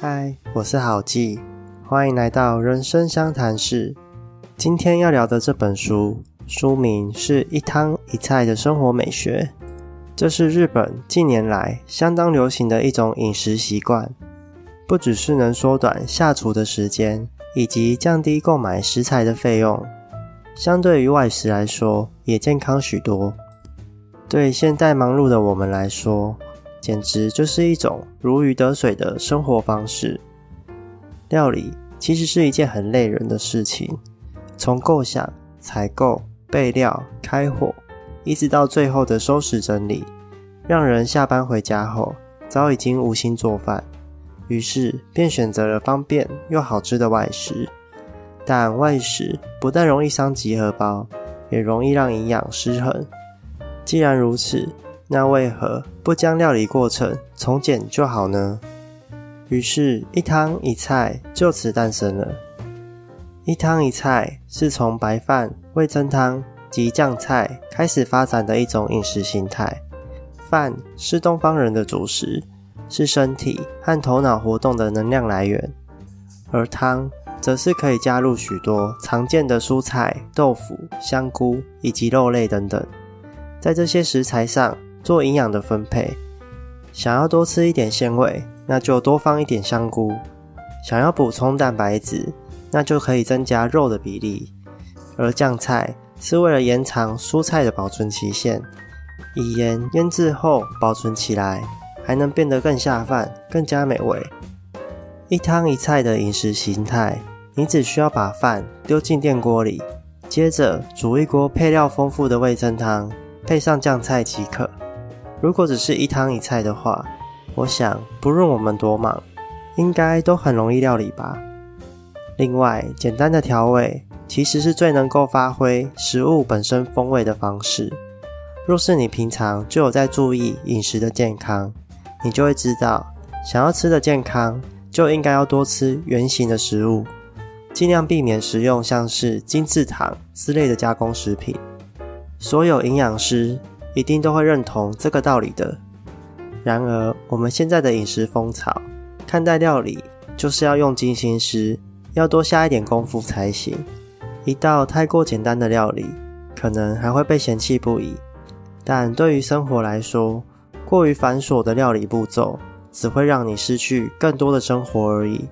嗨，我是郝记，欢迎来到人生相谈室。今天要聊的这本书，书名是一汤一菜的生活美学。这是日本近年来相当流行的一种饮食习惯，不只是能缩短下厨的时间，以及降低购买食材的费用，相对于外食来说，也健康许多。对现代忙碌的我们来说，简直就是一种如鱼得水的生活方式。料理其实是一件很累人的事情，从构想、采购、备料、开火。一直到最后的收拾整理，让人下班回家后早已经无心做饭，于是便选择了方便又好吃的外食。但外食不但容易伤及荷包，也容易让营养失衡。既然如此，那为何不将料理过程从简就好呢？于是，一汤一菜就此诞生了。一汤一菜是从白饭、味噌汤。及酱菜开始发展的一种饮食形态。饭是东方人的主食，是身体和头脑活动的能量来源，而汤则是可以加入许多常见的蔬菜、豆腐、香菇以及肉类等等，在这些食材上做营养的分配。想要多吃一点鲜味，那就多放一点香菇；想要补充蛋白质，那就可以增加肉的比例。而酱菜。是为了延长蔬菜的保存期限，以盐腌制后保存起来，还能变得更下饭、更加美味。一汤一菜的饮食形态，你只需要把饭丢进电锅里，接着煮一锅配料丰富的味噌汤，配上酱菜即可。如果只是一汤一菜的话，我想不论我们多忙，应该都很容易料理吧。另外，简单的调味。其实是最能够发挥食物本身风味的方式。若是你平常就有在注意饮食的健康，你就会知道，想要吃的健康，就应该要多吃原形的食物，尽量避免食用像是精制糖之类的加工食品。所有营养师一定都会认同这个道理的。然而，我们现在的饮食风潮，看待料理就是要用精心思，要多下一点功夫才行。一道太过简单的料理，可能还会被嫌弃不已。但对于生活来说，过于繁琐的料理步骤，只会让你失去更多的生活而已。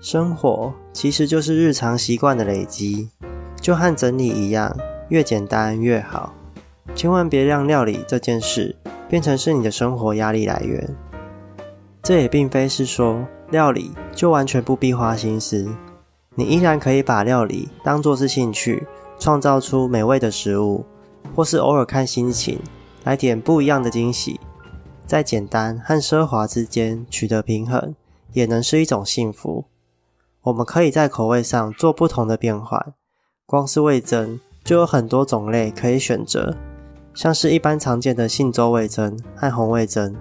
生活其实就是日常习惯的累积，就和整理一样，越简单越好。千万别让料理这件事变成是你的生活压力来源。这也并非是说料理就完全不必花心思。你依然可以把料理当作是兴趣，创造出美味的食物，或是偶尔看心情来点不一样的惊喜，在简单和奢华之间取得平衡，也能是一种幸福。我们可以在口味上做不同的变换，光是味增就有很多种类可以选择，像是一般常见的信州味增和红味增，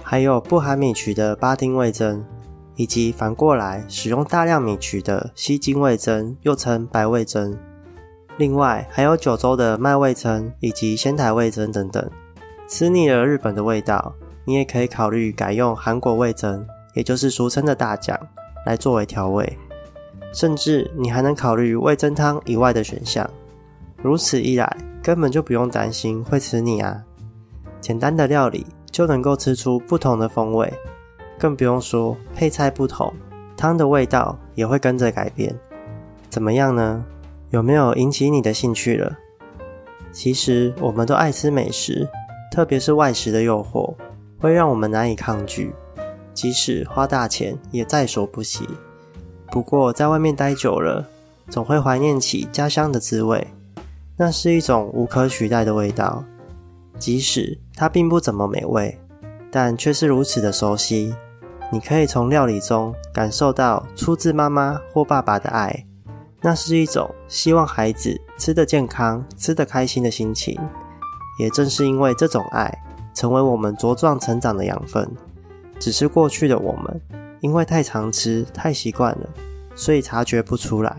还有不含米曲的巴丁味增。以及反过来使用大量米曲的西京味噌，又称白味噌。另外还有九州的麦味噌以及仙台味噌等等。吃腻了日本的味道，你也可以考虑改用韩国味噌，也就是俗称的大酱，来作为调味。甚至你还能考虑味噌汤以外的选项。如此一来，根本就不用担心会吃腻啊！简单的料理就能够吃出不同的风味。更不用说配菜不同，汤的味道也会跟着改变。怎么样呢？有没有引起你的兴趣了？其实我们都爱吃美食，特别是外食的诱惑，会让我们难以抗拒，即使花大钱也在所不惜。不过在外面待久了，总会怀念起家乡的滋味，那是一种无可取代的味道，即使它并不怎么美味，但却是如此的熟悉。你可以从料理中感受到出自妈妈或爸爸的爱，那是一种希望孩子吃得健康、吃得开心的心情。也正是因为这种爱，成为我们茁壮成长的养分。只是过去的我们，因为太常吃、太习惯了，所以察觉不出来。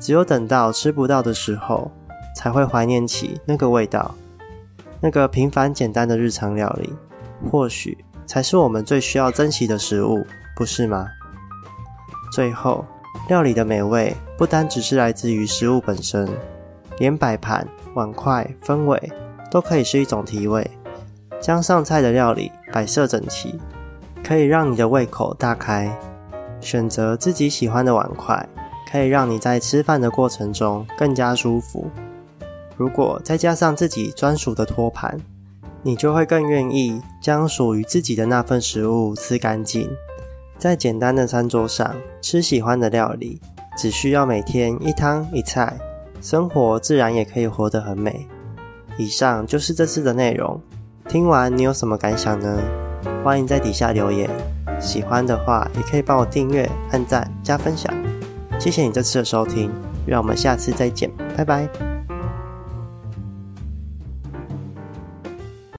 只有等到吃不到的时候，才会怀念起那个味道，那个平凡简单的日常料理。或许。才是我们最需要珍惜的食物，不是吗？最后，料理的美味不单只是来自于食物本身，连摆盘、碗筷、氛围都可以是一种提味。将上菜的料理摆设整齐，可以让你的胃口大开。选择自己喜欢的碗筷，可以让你在吃饭的过程中更加舒服。如果再加上自己专属的托盘，你就会更愿意将属于自己的那份食物吃干净。在简单的餐桌上吃喜欢的料理，只需要每天一汤一菜，生活自然也可以活得很美。以上就是这次的内容，听完你有什么感想呢？欢迎在底下留言。喜欢的话也可以帮我订阅、按赞、加分享。谢谢你这次的收听，让我们下次再见，拜拜。